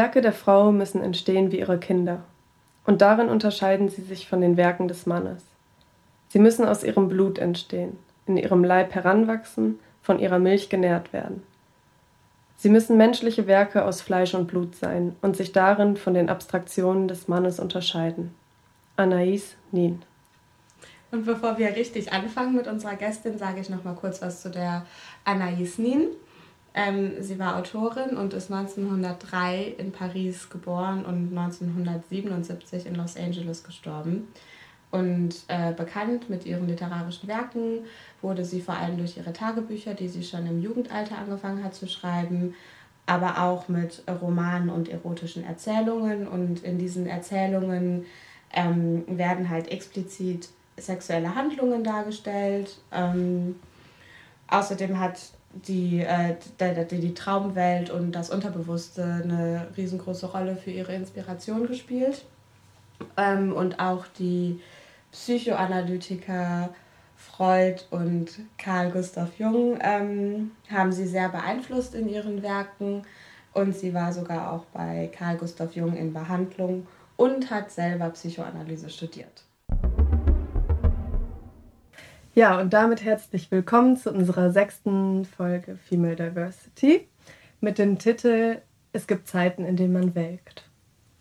Werke der Frau müssen entstehen wie ihre Kinder. Und darin unterscheiden sie sich von den Werken des Mannes. Sie müssen aus ihrem Blut entstehen, in ihrem Leib heranwachsen, von ihrer Milch genährt werden. Sie müssen menschliche Werke aus Fleisch und Blut sein und sich darin von den Abstraktionen des Mannes unterscheiden. Anaïs Nin. Und bevor wir richtig anfangen mit unserer Gästin, sage ich noch mal kurz was zu der Anaïs Nin. Ähm, sie war Autorin und ist 1903 in Paris geboren und 1977 in Los Angeles gestorben. Und äh, bekannt mit ihren literarischen Werken wurde sie vor allem durch ihre Tagebücher, die sie schon im Jugendalter angefangen hat zu schreiben, aber auch mit Romanen und erotischen Erzählungen. Und in diesen Erzählungen ähm, werden halt explizit sexuelle Handlungen dargestellt. Ähm, außerdem hat die, äh, die, die Traumwelt und das Unterbewusste eine riesengroße Rolle für ihre Inspiration gespielt. Ähm, und auch die Psychoanalytiker Freud und Carl Gustav Jung ähm, haben sie sehr beeinflusst in ihren Werken und sie war sogar auch bei Carl Gustav Jung in Behandlung und hat selber Psychoanalyse studiert. Ja, und damit herzlich willkommen zu unserer sechsten Folge Female Diversity mit dem Titel Es gibt Zeiten, in denen man welkt.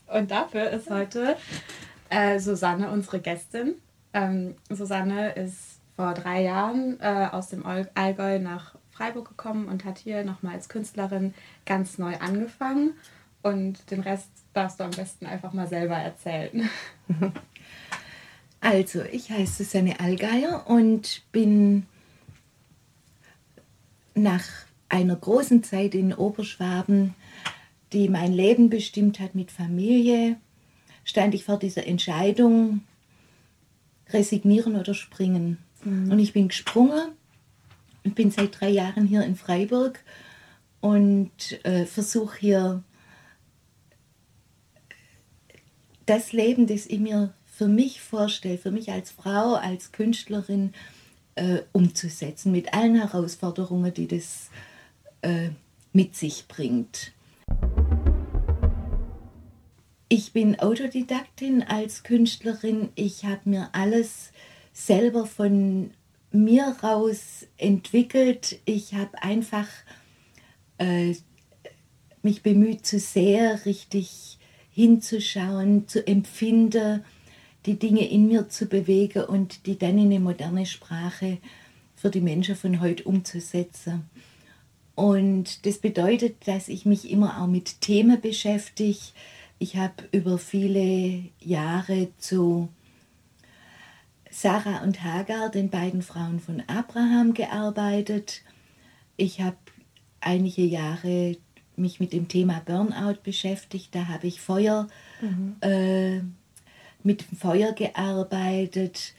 Und dafür ist heute äh, Susanne unsere Gästin. Ähm, Susanne ist vor drei Jahren äh, aus dem Allgäu nach Freiburg gekommen und hat hier nochmal als Künstlerin ganz neu angefangen. Und den Rest darfst du am besten einfach mal selber erzählen. Also, ich heiße Susanne Allgeier und bin nach einer großen Zeit in Oberschwaben, die mein Leben bestimmt hat mit Familie, stand ich vor dieser Entscheidung, resignieren oder springen. Mhm. Und ich bin gesprungen und bin seit drei Jahren hier in Freiburg und äh, versuche hier das Leben, das ich mir für mich vorstelle, für mich als Frau, als Künstlerin äh, umzusetzen, mit allen Herausforderungen, die das äh, mit sich bringt. Ich bin Autodidaktin als Künstlerin. Ich habe mir alles selber von mir raus entwickelt. Ich habe einfach äh, mich bemüht, zu sehr richtig hinzuschauen, zu empfinden, die Dinge in mir zu bewegen und die dann in eine moderne Sprache für die Menschen von heute umzusetzen. Und das bedeutet, dass ich mich immer auch mit Themen beschäftige, ich habe über viele Jahre zu Sarah und Hagar, den beiden Frauen von Abraham, gearbeitet. Ich habe einige Jahre mich mit dem Thema Burnout beschäftigt. Da habe ich Feuer mhm. äh, mit dem Feuer gearbeitet.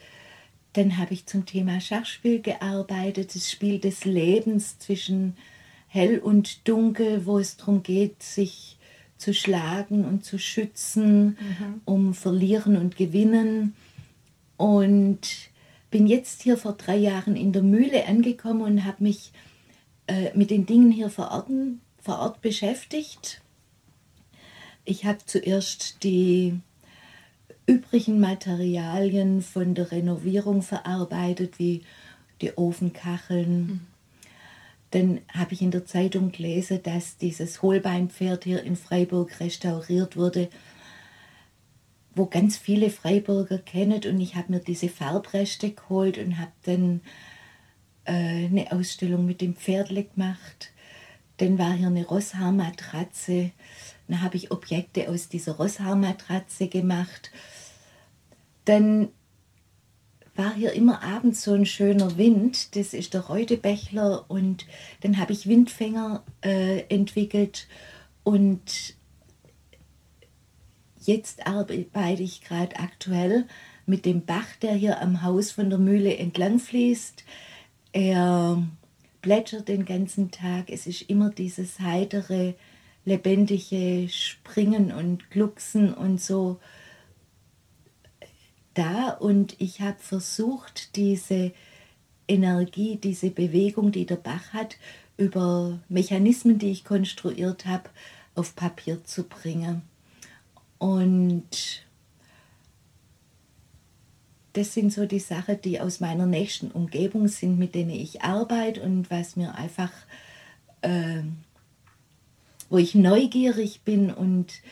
Dann habe ich zum Thema Schachspiel gearbeitet, das Spiel des Lebens zwischen hell und dunkel, wo es darum geht, sich zu schlagen und zu schützen, mhm. um verlieren und gewinnen. Und bin jetzt hier vor drei Jahren in der Mühle angekommen und habe mich äh, mit den Dingen hier vor Ort, vor Ort beschäftigt. Ich habe zuerst die übrigen Materialien von der Renovierung verarbeitet, wie die Ofenkacheln, mhm. Dann habe ich in der Zeitung gelesen, dass dieses Hohlbeinpferd hier in Freiburg restauriert wurde, wo ganz viele Freiburger kennen. Und ich habe mir diese Farbreste geholt und habe dann äh, eine Ausstellung mit dem Pferdle gemacht. Dann war hier eine Rosshaarmatratze. Dann habe ich Objekte aus dieser Rosshaarmatratze gemacht. Dann war hier immer abends so ein schöner Wind. Das ist der Reutebächler und dann habe ich Windfänger äh, entwickelt und jetzt arbeite ich gerade aktuell mit dem Bach, der hier am Haus von der Mühle entlang fließt. Er plätschert den ganzen Tag. Es ist immer dieses heitere, lebendige Springen und Glucksen und so da und ich habe versucht, diese Energie, diese Bewegung, die der Bach hat, über Mechanismen, die ich konstruiert habe, auf Papier zu bringen. Und das sind so die Sachen, die aus meiner nächsten Umgebung sind, mit denen ich arbeite und was mir einfach, äh, wo ich neugierig bin und,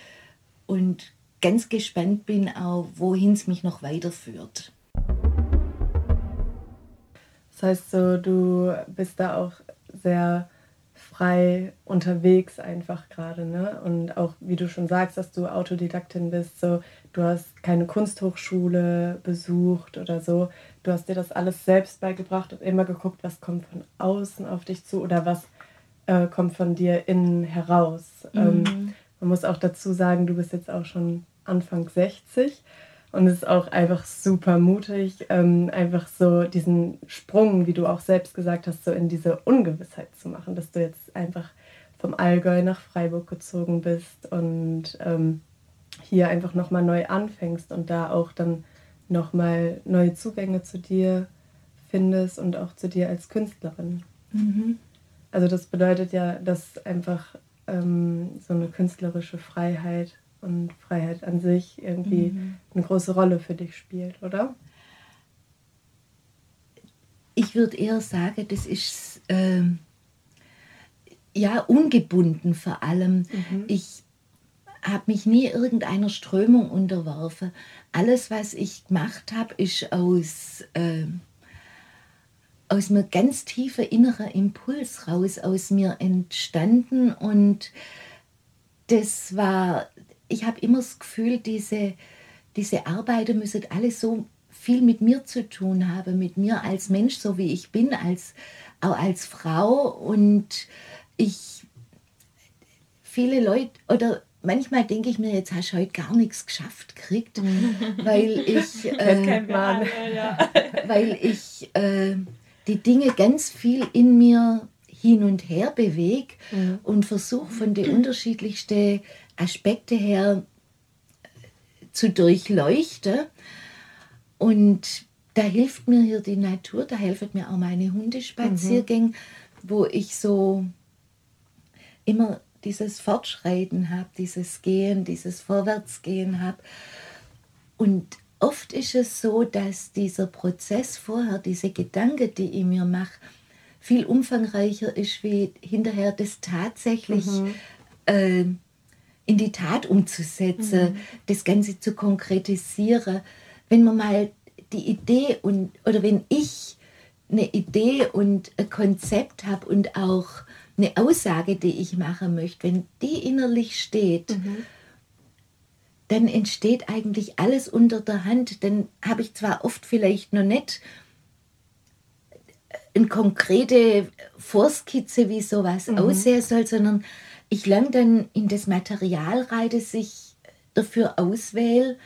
und ganz gespannt bin, auch wohin es mich noch weiterführt. Das heißt so, du bist da auch sehr frei unterwegs einfach gerade, ne? Und auch wie du schon sagst, dass du Autodidaktin bist, so du hast keine Kunsthochschule besucht oder so. Du hast dir das alles selbst beigebracht und immer geguckt, was kommt von außen auf dich zu oder was äh, kommt von dir innen heraus. Ähm, mhm. Ähm, man muss auch dazu sagen, du bist jetzt auch schon Anfang 60 und es ist auch einfach super mutig, ähm, einfach so diesen Sprung, wie du auch selbst gesagt hast, so in diese Ungewissheit zu machen, dass du jetzt einfach vom Allgäu nach Freiburg gezogen bist und ähm, hier einfach nochmal neu anfängst und da auch dann nochmal neue Zugänge zu dir findest und auch zu dir als Künstlerin. Mhm. Also das bedeutet ja, dass einfach ähm, so eine künstlerische Freiheit und Freiheit an sich irgendwie mhm. eine große Rolle für dich spielt, oder? Ich würde eher sagen, das ist äh, ja ungebunden vor allem. Mhm. Ich habe mich nie irgendeiner Strömung unterworfen. Alles, was ich gemacht habe, ist aus, äh, aus einem ganz tiefen inneren Impuls raus aus mir entstanden und das war ich habe immer das Gefühl, diese, diese Arbeiter müssen alle so viel mit mir zu tun haben, mit mir als Mensch, so wie ich bin, als, auch als Frau. Und ich, viele Leute, oder manchmal denke ich mir, jetzt hast du heute gar nichts geschafft gekriegt, weil ich, äh, weil ich äh, die Dinge ganz viel in mir hin und her bewege mhm. und versuche von den unterschiedlichsten Aspekte her zu durchleuchten. Und da hilft mir hier die Natur, da helfen mir auch meine Hundespaziergänge, mhm. wo ich so immer dieses Fortschreiten habe, dieses Gehen, dieses Vorwärtsgehen habe. Und oft ist es so, dass dieser Prozess vorher, diese Gedanken, die ich mir mache, viel umfangreicher ist, wie hinterher das tatsächlich mhm. äh, in die Tat umzusetzen, mhm. das Ganze zu konkretisieren. Wenn man mal die Idee und oder wenn ich eine Idee und ein Konzept habe und auch eine Aussage, die ich machen möchte, wenn die innerlich steht, mhm. Dann entsteht eigentlich alles unter der Hand. Dann habe ich zwar oft vielleicht noch nicht eine konkrete Vorskizze, wie sowas mhm. aussehen soll, sondern ich lang dann in das Material rein, das ich dafür auswähle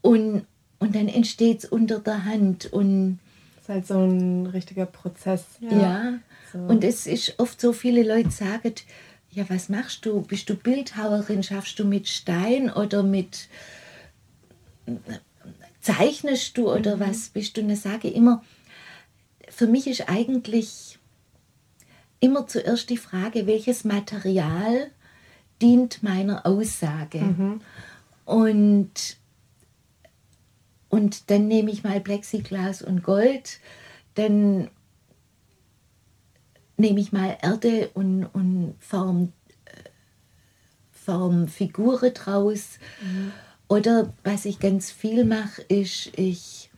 und, und dann entsteht es unter der Hand und das ist halt so ein richtiger Prozess. Ja, ja. So. und es ist oft so, viele Leute sagen, ja, was machst du? Bist du Bildhauerin? Schaffst du mit Stein oder mit zeichnest du oder mhm. was bist du? Und ich sage immer, für mich ist eigentlich immer zuerst die Frage, welches Material dient meiner Aussage. Mhm. Und, und dann nehme ich mal Plexiglas und Gold, dann nehme ich mal Erde und, und form, form Figuren draus. Mhm. Oder was ich ganz viel mache, ist, ich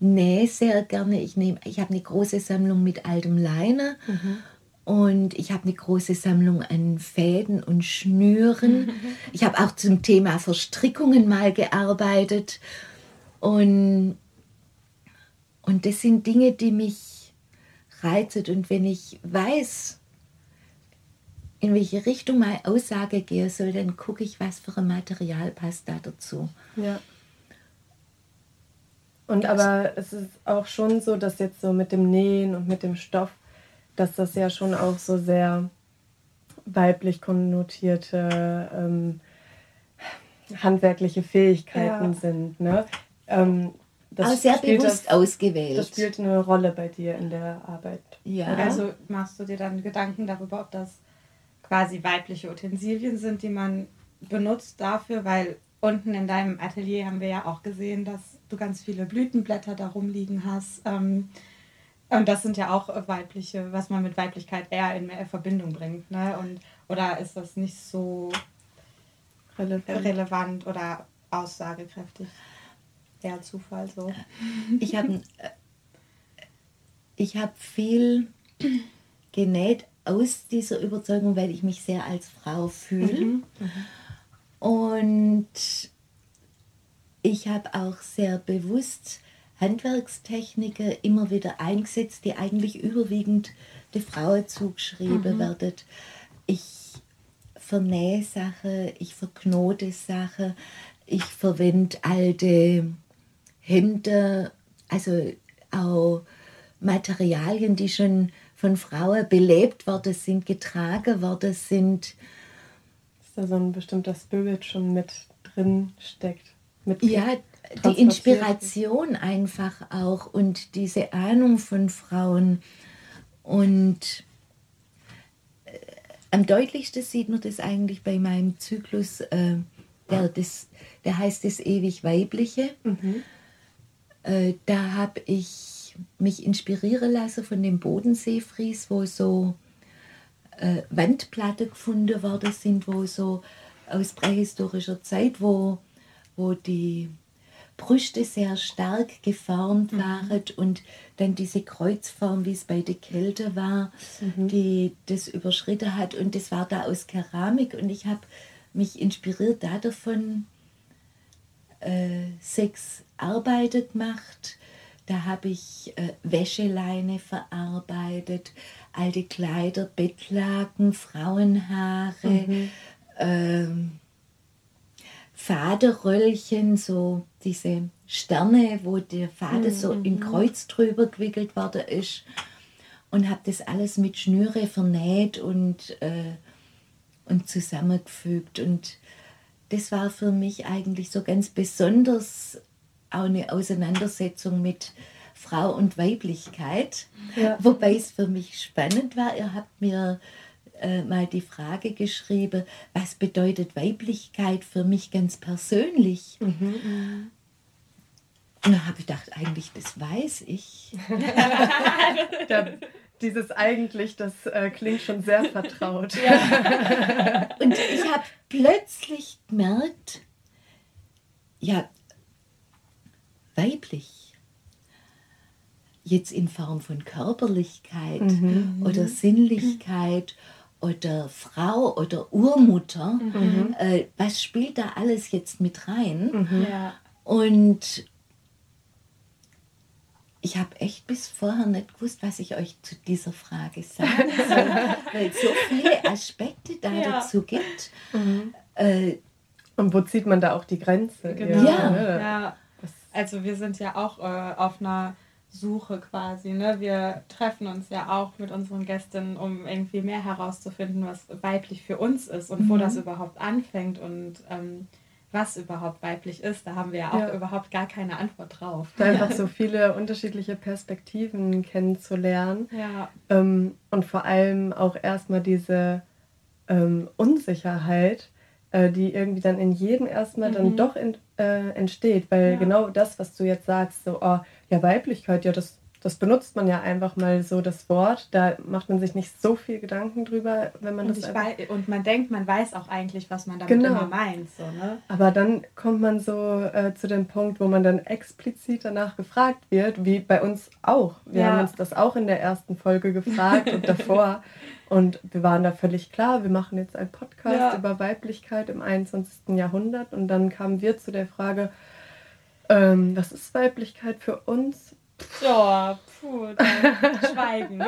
nähe sehr gerne. Ich, ich habe eine große Sammlung mit altem Leine. Mhm und ich habe eine große Sammlung an Fäden und Schnüren. Ich habe auch zum Thema Verstrickungen mal gearbeitet. Und, und das sind Dinge, die mich reizen. Und wenn ich weiß, in welche Richtung meine Aussage gehen soll, dann gucke ich, was für ein Material passt da dazu. Ja. Und aber es ist auch schon so, dass jetzt so mit dem Nähen und mit dem Stoff dass das ja schon auch so sehr weiblich konnotierte ähm, handwerkliche Fähigkeiten ja. sind. Ne? Ähm, das Aber sehr bewusst das, ausgewählt. Das spielt eine Rolle bei dir in der Arbeit. Ja. Also machst du dir dann Gedanken darüber, ob das quasi weibliche Utensilien sind, die man benutzt dafür, weil unten in deinem Atelier haben wir ja auch gesehen, dass du ganz viele Blütenblätter da rumliegen hast. Ähm, und das sind ja auch weibliche, was man mit Weiblichkeit eher in Verbindung bringt. Ne? Und, oder ist das nicht so relevant, relevant oder aussagekräftig? Eher Zufall so. Ich habe äh, ich hab viel genäht aus dieser Überzeugung, weil ich mich sehr als Frau fühle. Mhm. Mhm. Und ich habe auch sehr bewusst Handwerkstechniker immer wieder eingesetzt, die eigentlich überwiegend der Frau zugeschrieben mhm. werden. Ich vernähe Sachen, ich verknote Sachen, ich verwende alte Hemden, also auch Materialien, die schon von Frauen belebt worden sind, getragen worden sind da so ein bestimmter Spirit schon mit drin steckt. Mit ja, die Inspiration einfach auch und diese Ahnung von Frauen. Und äh, am deutlichsten sieht man das eigentlich bei meinem Zyklus, äh, der, das, der heißt das ewig Weibliche. Mhm. Äh, da habe ich mich inspirieren lassen von dem Bodenseefries, wo so äh, Wandplatten gefunden worden sind, wo so aus prähistorischer Zeit, wo, wo die Brüste sehr stark geformt mhm. waren und dann diese Kreuzform, wie es bei der Kälte war, mhm. die das überschritten hat. Und das war da aus Keramik und ich habe mich inspiriert da davon äh, sechs Arbeiten gemacht. Da habe ich äh, Wäscheleine verarbeitet, alte Kleider, Bettlaken, Frauenhaare, mhm. ähm, Faderröllchen, so diese Sterne, wo der Faden mhm. so im Kreuz drüber gewickelt worden ist. Und habe das alles mit Schnüre vernäht und, äh, und zusammengefügt. Und das war für mich eigentlich so ganz besonders auch eine Auseinandersetzung mit Frau und Weiblichkeit. Ja. Wobei es für mich spannend war. Ihr habt mir äh, mal die Frage geschrieben, was bedeutet Weiblichkeit für mich ganz persönlich? Mhm. Und dann habe ich gedacht, eigentlich, das weiß ich. da, dieses eigentlich, das äh, klingt schon sehr vertraut. Ja. Und ich habe plötzlich gemerkt, ja, weiblich jetzt in Form von Körperlichkeit mhm. oder Sinnlichkeit oder Frau oder Urmutter, mhm. äh, was spielt da alles jetzt mit rein? Mhm. Ja. Und ich habe echt bis vorher nicht gewusst, was ich euch zu dieser Frage sagen soll, weil es so viele Aspekte da ja. dazu gibt. Mhm. Äh, Und wo zieht man da auch die Grenze? Genau. Ja. ja. Also wir sind ja auch äh, auf einer Suche quasi. Ne? Wir treffen uns ja auch mit unseren Gästinnen, um irgendwie mehr herauszufinden, was weiblich für uns ist und mhm. wo das überhaupt anfängt und ähm, was überhaupt weiblich ist. Da haben wir ja auch ja. überhaupt gar keine Antwort drauf. Da einfach so viele unterschiedliche Perspektiven kennenzulernen. Ja. Ähm, und vor allem auch erstmal diese ähm, Unsicherheit, äh, die irgendwie dann in jedem erstmal mhm. dann doch in, äh, entsteht, weil ja. genau das, was du jetzt sagst, so, oh, ja, Weiblichkeit, ja, das, das benutzt man ja einfach mal so, das Wort. Da macht man sich nicht so viel Gedanken drüber, wenn man und das. Weiß, und man denkt, man weiß auch eigentlich, was man damit genau. immer meint. So, ne? Aber dann kommt man so äh, zu dem Punkt, wo man dann explizit danach gefragt wird, wie bei uns auch. Wir ja. haben uns das auch in der ersten Folge gefragt und davor. Und wir waren da völlig klar, wir machen jetzt einen Podcast ja. über Weiblichkeit im 21. Jahrhundert. Und dann kamen wir zu der Frage, ähm, was ist Weiblichkeit für uns? Ja, puh, schweigen.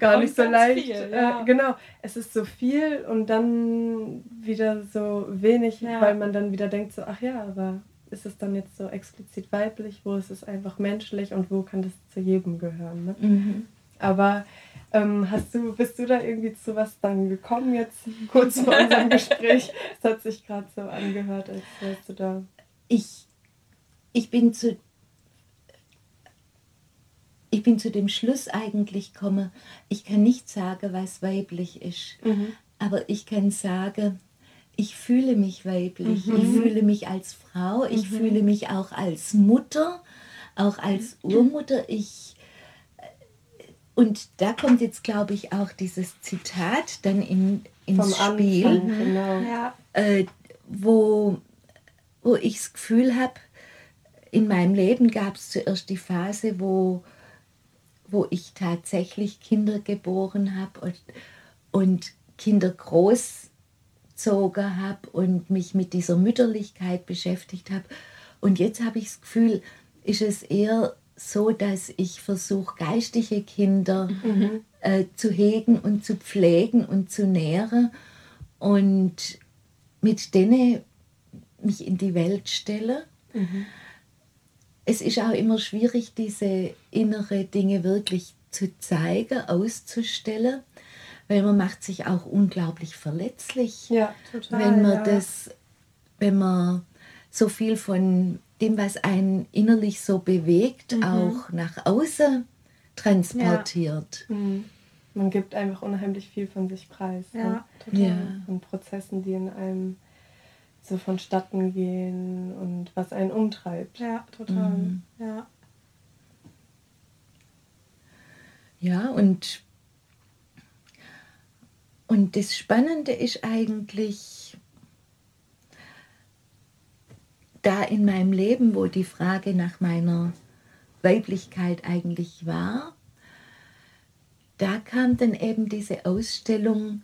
Gar nicht so leicht. Viel, äh, ja. äh, genau, es ist so viel und dann wieder so wenig, ja. weil man dann wieder denkt so, ach ja, aber ist es dann jetzt so explizit weiblich, wo ist es einfach menschlich und wo kann das zu jedem gehören? Ne? Mhm. Aber ähm, hast du, bist du da irgendwie zu was dann gekommen jetzt kurz vor unserem Gespräch? Es hat sich gerade so angehört, als wärst du da. Ich ich bin zu. Ich bin zu dem Schluss eigentlich gekommen, ich kann nicht sagen, was weiblich ist, mhm. aber ich kann sagen, ich fühle mich weiblich, mhm. ich fühle mich als Frau, ich mhm. fühle mich auch als Mutter, auch als Urmutter. Ich, und da kommt jetzt, glaube ich, auch dieses Zitat dann in, ins Vom Spiel, Anfang, genau. ja. äh, wo, wo ich das Gefühl habe, in meinem Leben gab es zuerst die Phase, wo, wo ich tatsächlich Kinder geboren habe und, und Kinder großzogen habe und mich mit dieser Mütterlichkeit beschäftigt habe. Und jetzt habe ich das Gefühl, ist es eher so, dass ich versuche, geistige Kinder mhm. äh, zu hegen und zu pflegen und zu nähren und mit denen mich in die Welt stelle. Mhm es ist auch immer schwierig, diese innere Dinge wirklich zu zeigen, auszustellen, weil man macht sich auch unglaublich verletzlich, ja, total, wenn man ja. das, wenn man so viel von dem, was einen innerlich so bewegt, mhm. auch nach außen transportiert. Ja. Mhm. Man gibt einfach unheimlich viel von sich preis. Ja, ne? total. Ja. Von Prozessen, die in einem so vonstatten gehen und was einen umtreibt. Ja, total. Mhm. Ja. Ja, und, und das Spannende ist eigentlich, da in meinem Leben, wo die Frage nach meiner Weiblichkeit eigentlich war, da kam dann eben diese Ausstellung,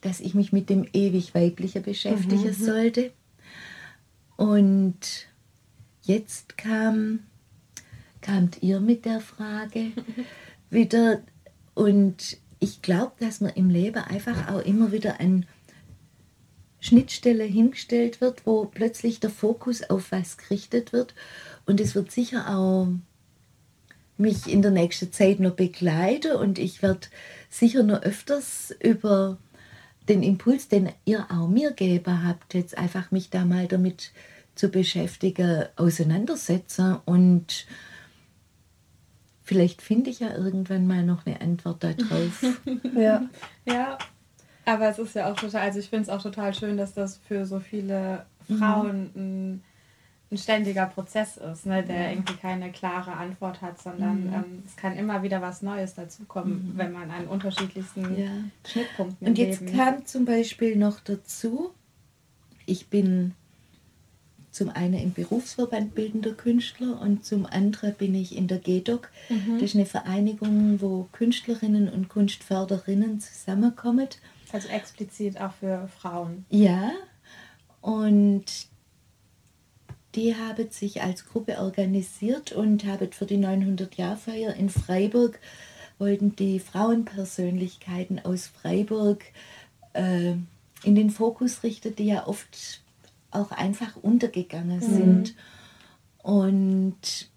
dass ich mich mit dem ewig Weibliche beschäftigen mhm. sollte. Und jetzt kam, kamt ihr mit der Frage wieder und ich glaube, dass man im Leben einfach auch immer wieder an Schnittstelle hingestellt wird, wo plötzlich der Fokus auf was gerichtet wird. Und es wird sicher auch mich in der nächsten Zeit noch begleiten und ich werde sicher noch öfters über den Impuls, den ihr auch mir gegeben habt, jetzt einfach mich da mal damit zu beschäftigen, auseinandersetzen und vielleicht finde ich ja irgendwann mal noch eine Antwort darauf. ja. ja, aber es ist ja auch total, also ich finde es auch total schön, dass das für so viele Frauen mhm. ein ein ständiger Prozess ist, ne, der irgendwie keine klare Antwort hat, sondern mhm. ähm, es kann immer wieder was Neues dazukommen, mhm. wenn man an unterschiedlichsten ja. Schnittpunkten Und jetzt Leben. kam zum Beispiel noch dazu, ich bin zum einen im Berufsverband Bildender Künstler und zum anderen bin ich in der GEDOC. Mhm. Das ist eine Vereinigung, wo Künstlerinnen und Kunstförderinnen zusammenkommen. Also explizit auch für Frauen. Ja, und die haben sich als Gruppe organisiert und haben für die 900-Jahr-Feier in Freiburg, wollten die Frauenpersönlichkeiten aus Freiburg äh, in den Fokus richten, die ja oft auch einfach untergegangen mhm. sind. Und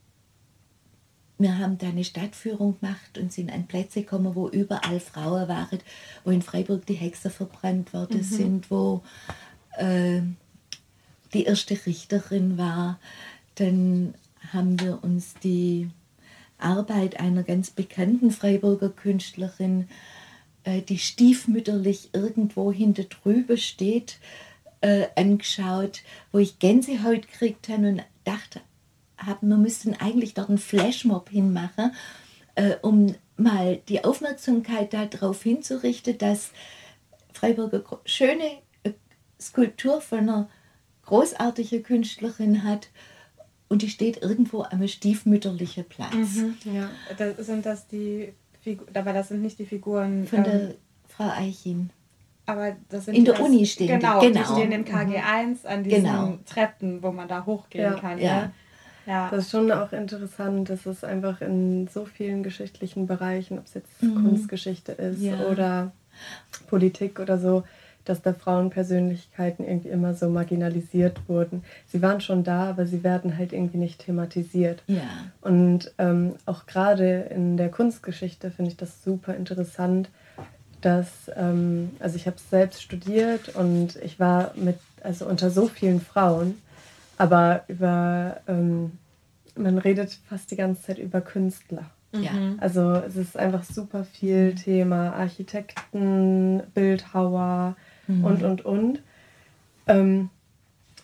wir haben da eine Stadtführung gemacht und sind an Plätze gekommen, wo überall Frauen waren, wo in Freiburg die Hexer verbrannt worden mhm. sind, wo äh, die erste Richterin war. Dann haben wir uns die Arbeit einer ganz bekannten Freiburger Künstlerin, äh, die stiefmütterlich irgendwo hinter drüber steht, äh, angeschaut, wo ich Gänsehaut gekriegt habe und dachte, wir müssten eigentlich dort einen Flashmob hinmachen, äh, um mal die Aufmerksamkeit darauf hinzurichten, dass Freiburger schöne Skulptur von einer großartige Künstlerin hat und die steht irgendwo am stiefmütterlichen Platz. Mhm, ja, das sind das die Figur, aber das sind nicht die Figuren von der ähm, Frau Eichin. Aber das sind in der das, Uni stehen genau, die. Genau, die stehen in KG1 mhm. an diesen genau. Treppen, wo man da hochgehen ja. kann. Ja. ja. Ja. Das ist schon auch interessant, dass es einfach in so vielen geschichtlichen Bereichen, ob es jetzt mhm. Kunstgeschichte ist ja. oder Politik oder so, dass da Frauenpersönlichkeiten irgendwie immer so marginalisiert wurden. Sie waren schon da, aber sie werden halt irgendwie nicht thematisiert. Ja. Und ähm, auch gerade in der Kunstgeschichte finde ich das super interessant, dass, ähm, also ich habe es selbst studiert und ich war mit, also unter so vielen Frauen, aber über, ähm, man redet fast die ganze Zeit über Künstler. Ja. Also es ist einfach super viel Thema Architekten, Bildhauer mhm. und, und, und. Ähm,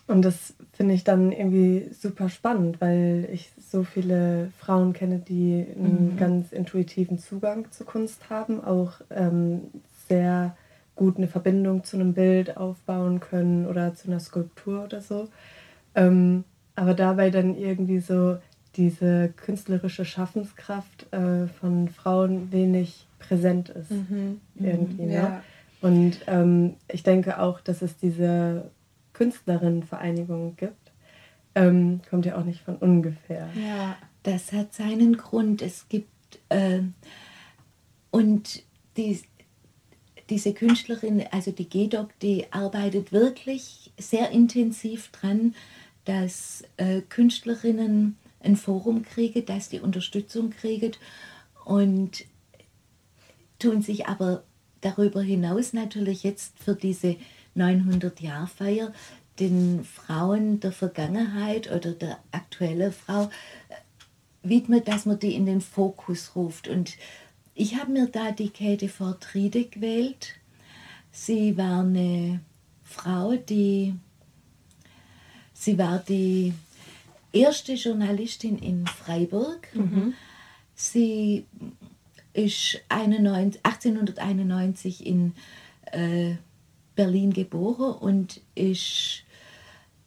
und das finde ich dann irgendwie super spannend, weil ich so viele Frauen kenne, die einen mhm. ganz intuitiven Zugang zur Kunst haben, auch ähm, sehr gut eine Verbindung zu einem Bild aufbauen können oder zu einer Skulptur oder so. Ähm, aber dabei dann irgendwie so diese künstlerische Schaffenskraft äh, von Frauen wenig präsent ist. Mhm. Irgendwie, mhm. ne? Ja. Und ähm, ich denke auch, dass es diese Künstlerinnenvereinigung gibt, ähm, kommt ja auch nicht von ungefähr. Ja, das hat seinen Grund. Es gibt äh, und die, diese Künstlerin, also die GEDOC, die arbeitet wirklich sehr intensiv dran, dass äh, Künstlerinnen ein Forum kriegen, dass die Unterstützung kriegen und tun sich aber darüber hinaus natürlich jetzt für diese 900-Jahr-Feier den Frauen der Vergangenheit oder der aktuellen Frau äh, widmet, dass man die in den Fokus ruft. Und ich habe mir da die Käthe Fortriede gewählt. Sie war eine Frau, die sie war die erste Journalistin in Freiburg. Mhm. Sie ist 1891 in äh, Berlin geboren und ist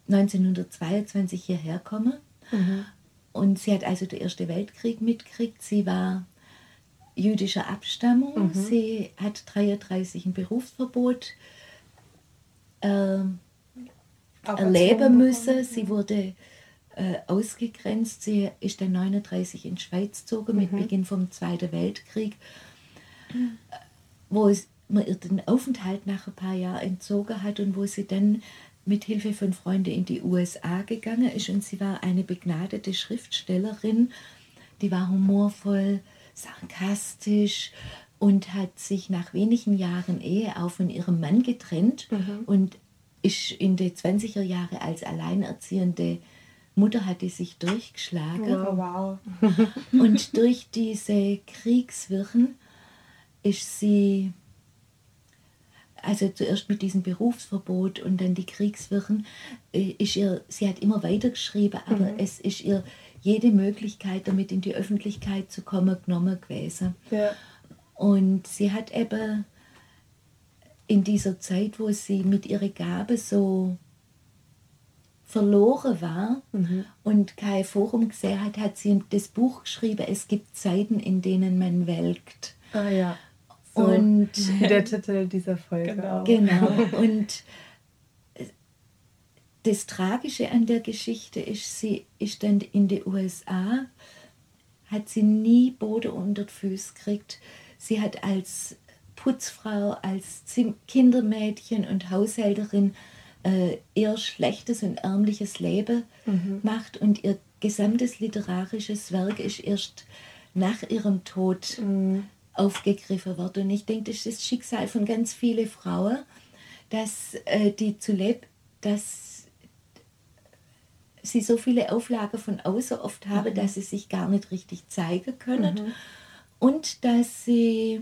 1922 hierher gekommen. Mhm. Und sie hat also den Ersten Weltkrieg mitgekriegt. Sie war jüdischer Abstammung. Mhm. Sie hat 33 ein Berufsverbot äh, erleben müssen. Sie wurde äh, ausgegrenzt. Sie ist dann 39 in die Schweiz gezogen mhm. mit Beginn vom Zweiten Weltkrieg, wo es, man ihr den Aufenthalt nach ein paar Jahren entzogen hat und wo sie dann mit Hilfe von Freunden in die USA gegangen ist und sie war eine begnadete Schriftstellerin, die war humorvoll, sarkastisch und hat sich nach wenigen Jahren Ehe auch von ihrem Mann getrennt mhm. und ist in den 20er Jahren als alleinerziehende Mutter hat die sich durchgeschlagen. Wow. und durch diese Kriegswirren ist sie, also zuerst mit diesem Berufsverbot und dann die Kriegswirren, äh, ist ihr, sie hat immer weitergeschrieben, aber mhm. es ist ihr jede Möglichkeit, damit in die Öffentlichkeit zu kommen, genommen gewesen. Ja. Und sie hat eben in dieser Zeit, wo sie mit ihrer Gabe so verloren war mhm. und kein Forum gesehen hat, hat sie das Buch geschrieben, es gibt Zeiten, in denen man welkt. Ah ja. So und der Titel dieser Folge. Genau. genau. Und das Tragische an der Geschichte ist, sie ist dann in den USA, hat sie nie Boden unter die Füße gekriegt. Sie hat als Putzfrau, als Kindermädchen und Haushälterin äh, eher schlechtes und ärmliches Leben mhm. macht und ihr gesamtes literarisches Werk ist erst nach ihrem Tod mhm. aufgegriffen worden. Und ich denke, das ist das Schicksal von ganz vielen Frauen, dass äh, die zu leben, dass sie so viele Auflagen von außen oft haben, mhm. dass sie sich gar nicht richtig zeigen können mhm. und dass sie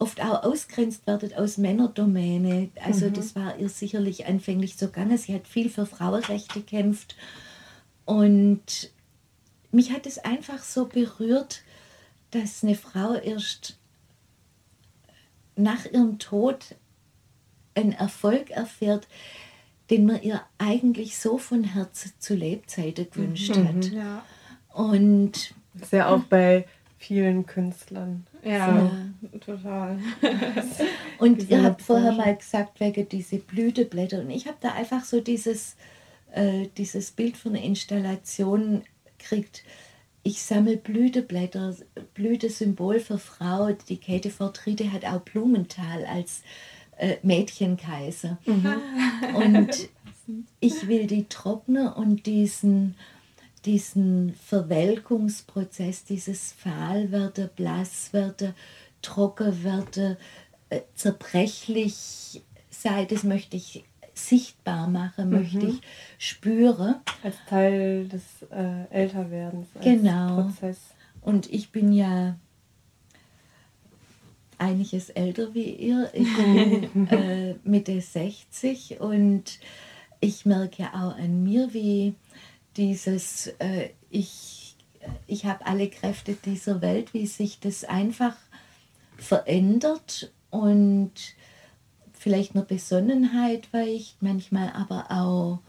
oft auch ausgrenzt werden aus Männerdomäne. Also mhm. das war ihr sicherlich anfänglich so gegangen. Sie hat viel für Frauenrechte gekämpft und mich hat es einfach so berührt, dass eine Frau erst nach ihrem Tod einen Erfolg erfährt, den man ihr eigentlich so von Herzen zu Lebzeiten gewünscht mhm. hat. Ja. Und das ist ja auch bei vielen Künstlern. Ja, so. total. und ihr habt vorher mal gesagt, wegen diese Blüteblätter. Und ich habe da einfach so dieses, äh, dieses Bild von einer Installation gekriegt. Ich sammle Blüteblätter, Blütesymbol für Frau. Die Käthe Fortriede hat auch Blumenthal als äh, Mädchenkaiser. Mhm. Und ich will die trocknen und diesen diesen Verwelkungsprozess, dieses Fahlwerte, Blasswerte, Trockenwerte, äh, zerbrechlich sei, das möchte ich sichtbar machen, mhm. möchte ich spüren. Als Teil des äh, Älterwerdens. Genau. Prozess. Und ich bin ja einiges älter wie ihr. Ich bin äh, Mitte 60 und ich merke auch an mir, wie dieses, äh, ich, ich habe alle Kräfte dieser Welt, wie sich das einfach verändert und vielleicht nur Besonnenheit weicht, manchmal aber auch,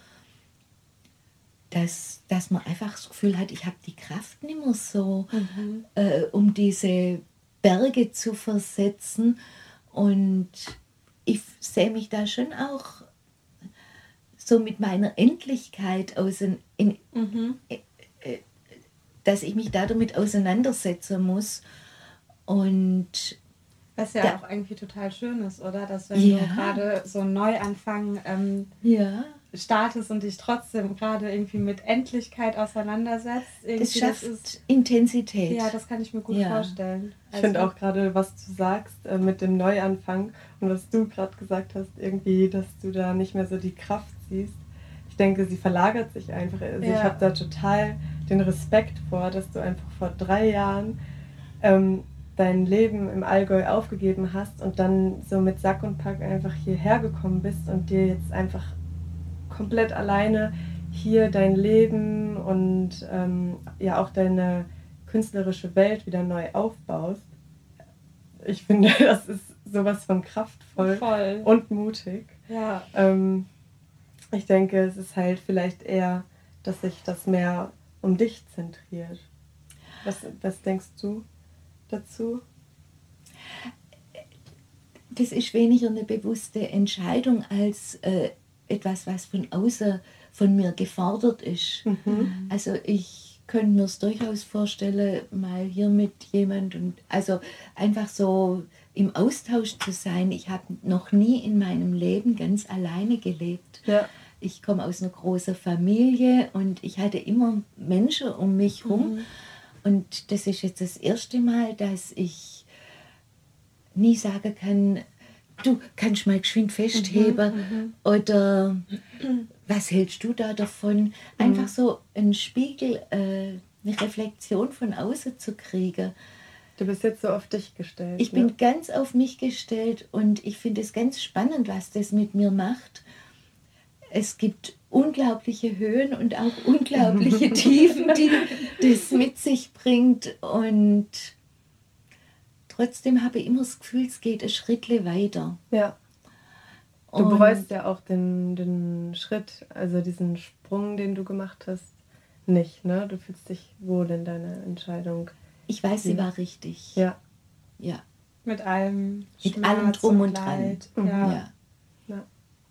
dass, dass man einfach das Gefühl hat, ich habe die Kraft nicht mehr so, mhm. äh, um diese Berge zu versetzen. Und ich sehe mich da schon auch so mit meiner Endlichkeit aus, in, in, mhm. äh, äh, dass ich mich da damit auseinandersetzen muss. Und was ja da, auch irgendwie total schön ist, oder? Dass wenn ja. du gerade so einen Neuanfang ähm, ja startest und dich trotzdem gerade irgendwie mit Endlichkeit auseinandersetzt. Es schafft ist, Intensität. Ja, das kann ich mir gut ja. vorstellen. Also, ich finde auch gerade, was du sagst äh, mit dem Neuanfang und was du gerade gesagt hast, irgendwie, dass du da nicht mehr so die Kraft siehst. Ich denke, sie verlagert sich einfach. Also ja. ich habe da total den Respekt vor, dass du einfach vor drei Jahren ähm, dein Leben im Allgäu aufgegeben hast und dann so mit Sack und Pack einfach hierher gekommen bist und dir jetzt einfach komplett alleine hier dein Leben und ähm, ja auch deine künstlerische Welt wieder neu aufbaust. Ich finde, das ist sowas von kraftvoll Voll. und mutig. Ja. Ähm, ich denke, es ist halt vielleicht eher, dass sich das mehr um dich zentriert. Was, was denkst du dazu? Das ist weniger eine bewusste Entscheidung als äh, etwas, was von außen von mir gefordert ist. Mhm. Also ich könnte mir es durchaus vorstellen, mal hier mit jemand und also einfach so im Austausch zu sein. Ich habe noch nie in meinem Leben ganz alleine gelebt. Ja. Ich komme aus einer großen Familie und ich hatte immer Menschen um mich herum. Mhm. Und das ist jetzt das erste Mal, dass ich nie sagen kann, du kannst mal geschwind festheben mhm, mhm, oder was hältst du da davon? Einfach mhm. so einen Spiegel, äh, eine Reflexion von außen zu kriegen. Du bist jetzt so auf dich gestellt. Ich ne? bin ganz auf mich gestellt und ich finde es ganz spannend, was das mit mir macht. Es gibt unglaubliche Höhen und auch unglaubliche Tiefen, die das mit sich bringt und trotzdem habe ich immer das Gefühl, es geht ein Schritt weiter. Ja. Du und bereust ja auch den, den Schritt, also diesen Sprung, den du gemacht hast, nicht, ne? Du fühlst dich wohl in deiner Entscheidung. Ich weiß, sie war richtig. Ja. Ja. Mit allem Mit Schmerz allem Drum und, und Dran. Mhm. Ja. ja.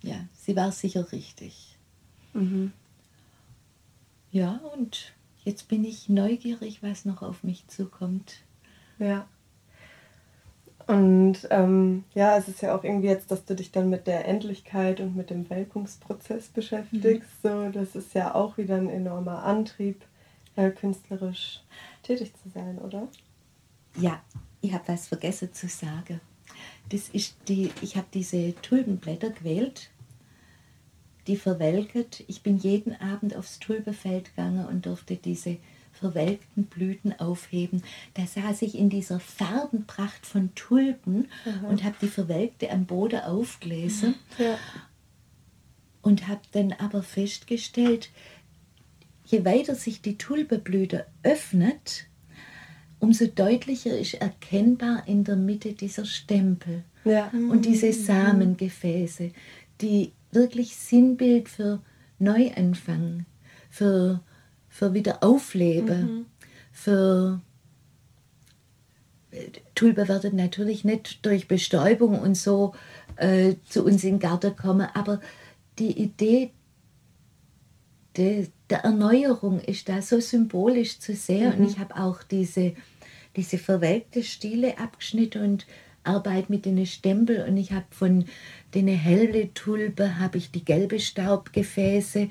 Ja. sie war sicher richtig. Mhm. Ja, und jetzt bin ich neugierig, was noch auf mich zukommt. Ja. Und ähm, ja, es ist ja auch irgendwie jetzt, dass du dich dann mit der Endlichkeit und mit dem Welkungsprozess beschäftigst. Mhm. So, das ist ja auch wieder ein enormer Antrieb, äh, künstlerisch tätig zu sein, oder? Ja, ich habe was vergessen zu sagen. Das ist die, ich habe diese Tulpenblätter gewählt, die verwelket. Ich bin jeden Abend aufs Tulpenfeld gegangen und durfte diese verwelkten Blüten aufheben. Da saß ich in dieser Farbenpracht von Tulpen mhm. und habe die verwelkte am Boden aufgelesen. Ja. Und habe dann aber festgestellt, je weiter sich die Tulpenblüte öffnet, umso deutlicher ist erkennbar in der Mitte dieser Stempel ja. und diese mhm. Samengefäße, die wirklich Sinnbild für Neuanfang, für für Wiederaufleben, mhm. für Tulpe werden natürlich nicht durch Bestäubung und so äh, zu uns in den Garten kommen, aber die Idee de, der Erneuerung ist da so symbolisch zu sehen. Mhm. Und ich habe auch diese, diese verwelkte Stiele abgeschnitten und arbeite mit den Stempel und ich habe von den helle Tulpe habe ich die gelbe Staubgefäße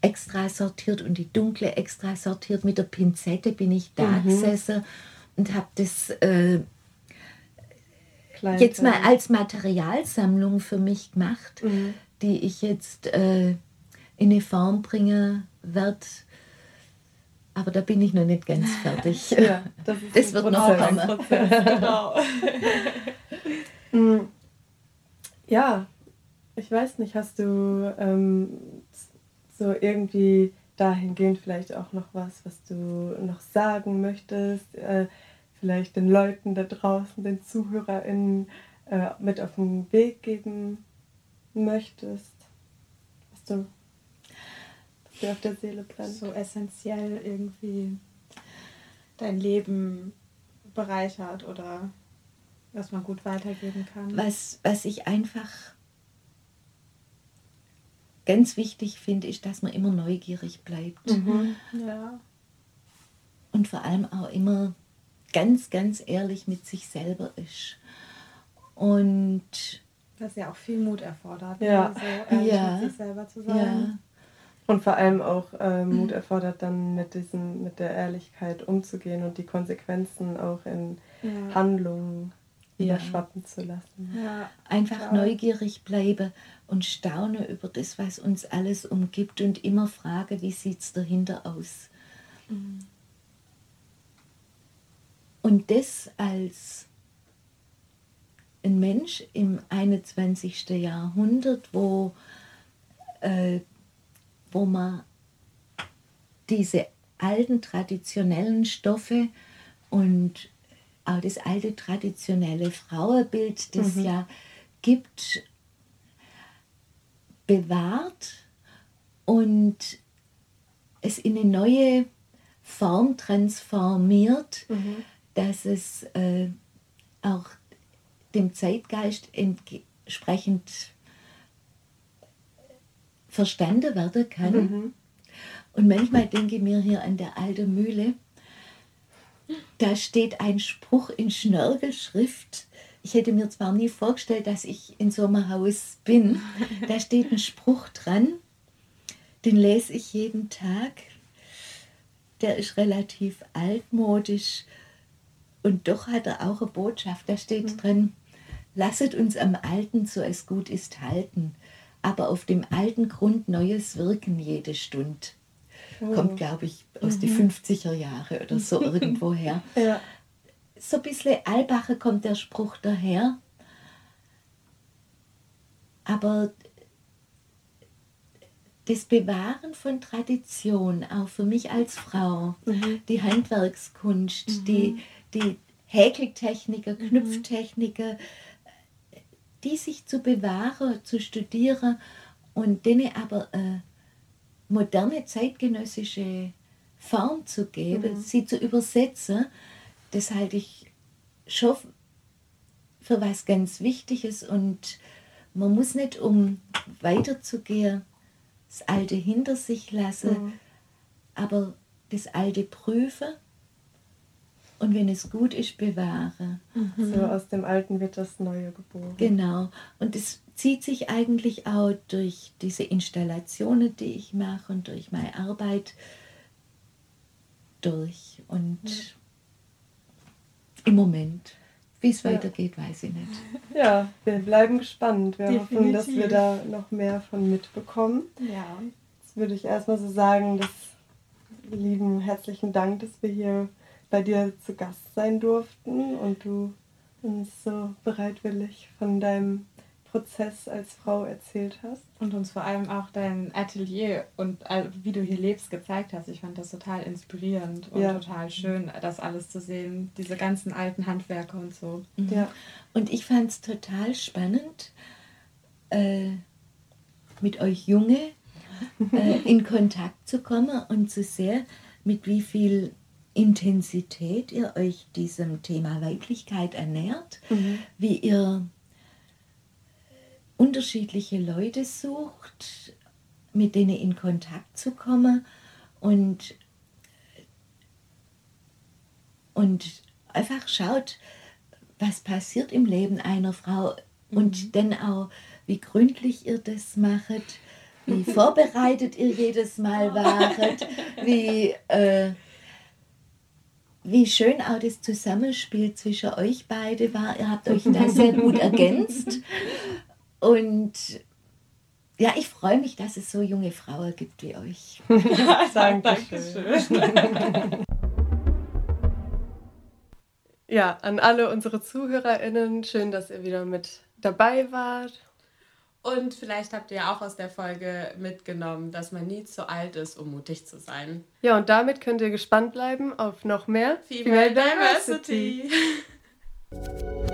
extra sortiert und die dunkle extra sortiert. Mit der Pinzette bin ich da mhm. gesessen und habe das äh, jetzt mal als Materialsammlung für mich gemacht, mhm. die ich jetzt äh, in eine Form bringen werde, Aber da bin ich noch nicht ganz fertig. ja, das, das wird noch kommen. Genau. Mm, ja, ich weiß nicht, hast du ähm, so irgendwie dahingehend vielleicht auch noch was, was du noch sagen möchtest? Äh, vielleicht den Leuten da draußen, den ZuhörerInnen äh, mit auf den Weg geben möchtest? Was du dir auf der Seele brennt? So essentiell irgendwie dein Leben bereichert oder was man gut weitergeben kann. Was, was ich einfach ganz wichtig finde, ist, dass man immer neugierig bleibt. Mhm. Ja. Und vor allem auch immer ganz, ganz ehrlich mit sich selber ist. Und was ja auch viel Mut erfordert, ne? ja. so ehrlich ja. mit sich selber zu sein. Ja. Und vor allem auch äh, Mut erfordert dann mit diesem, mit der Ehrlichkeit umzugehen und die Konsequenzen auch in ja. Handlungen überschwappen ja. zu lassen. Ja, Einfach klar. neugierig bleibe und staune über das, was uns alles umgibt und immer frage, wie sieht es dahinter aus. Mhm. Und das als ein Mensch im 21. Jahrhundert, wo, äh, wo man diese alten traditionellen Stoffe und auch das alte traditionelle Frauenbild, das mhm. ja gibt, bewahrt und es in eine neue Form transformiert, mhm. dass es äh, auch dem Zeitgeist entsprechend verstanden werden kann. Mhm. Und manchmal denke ich mir hier an der alten Mühle, da steht ein Spruch in Schnörgelschrift. Ich hätte mir zwar nie vorgestellt, dass ich in so einem Haus bin. Da steht ein Spruch dran, den lese ich jeden Tag. Der ist relativ altmodisch und doch hat er auch eine Botschaft. Da steht mhm. drin, lasset uns am Alten, so es gut ist, halten, aber auf dem alten Grund Neues wirken jede Stunde. Oh. Kommt, glaube ich, aus mhm. den 50er Jahren oder so irgendwoher. ja. So ein bisschen Albache kommt der Spruch daher. Aber das Bewahren von Tradition, auch für mich als Frau, mhm. die Handwerkskunst, mhm. die, die Häkeltechniker, mhm. Knüpftechniker, die sich zu bewahren, zu studieren und denen aber äh, moderne zeitgenössische Form zu geben, mhm. sie zu übersetzen, das halte ich schon für was ganz Wichtiges und man muss nicht, um weiterzugehen, das Alte hinter sich lassen, mhm. aber das Alte prüfen und wenn es gut ist, bewahre. Mhm. So aus dem Alten wird das Neue geboren. Genau. Und es zieht sich eigentlich auch durch diese Installationen, die ich mache und durch meine Arbeit durch. Und ja. im Moment, wie es ja. weitergeht, weiß ich nicht. Ja, wir bleiben gespannt. Wir Definitiv. hoffen, dass wir da noch mehr von mitbekommen. Ja. Jetzt würde ich erstmal so sagen, dass lieben herzlichen Dank, dass wir hier bei dir zu Gast sein durften und du uns so bereitwillig von deinem Prozess als Frau erzählt hast. Und uns vor allem auch dein Atelier und wie du hier lebst gezeigt hast. Ich fand das total inspirierend und ja. total schön, das alles zu sehen, diese ganzen alten Handwerke und so. Mhm. Ja. Und ich fand es total spannend, äh, mit euch Junge äh, in Kontakt zu kommen und zu sehen, mit wie viel Intensität ihr euch diesem Thema Weiblichkeit ernährt, mhm. wie ihr unterschiedliche Leute sucht, mit denen in Kontakt zu kommen und, und einfach schaut, was passiert im Leben einer Frau mhm. und dann auch, wie gründlich ihr das macht, wie vorbereitet ihr jedes Mal waret, wie... Äh, wie schön auch das Zusammenspiel zwischen euch beide war. Ihr habt euch da sehr gut ergänzt. Und Ja, ich freue mich, dass es so junge Frauen gibt wie euch. Dankeschön. ja, an alle unsere ZuhörerInnen, schön, dass ihr wieder mit dabei wart. Und vielleicht habt ihr auch aus der Folge mitgenommen, dass man nie zu alt ist, um mutig zu sein. Ja, und damit könnt ihr gespannt bleiben auf noch mehr Female, Female Diversity. Diversity.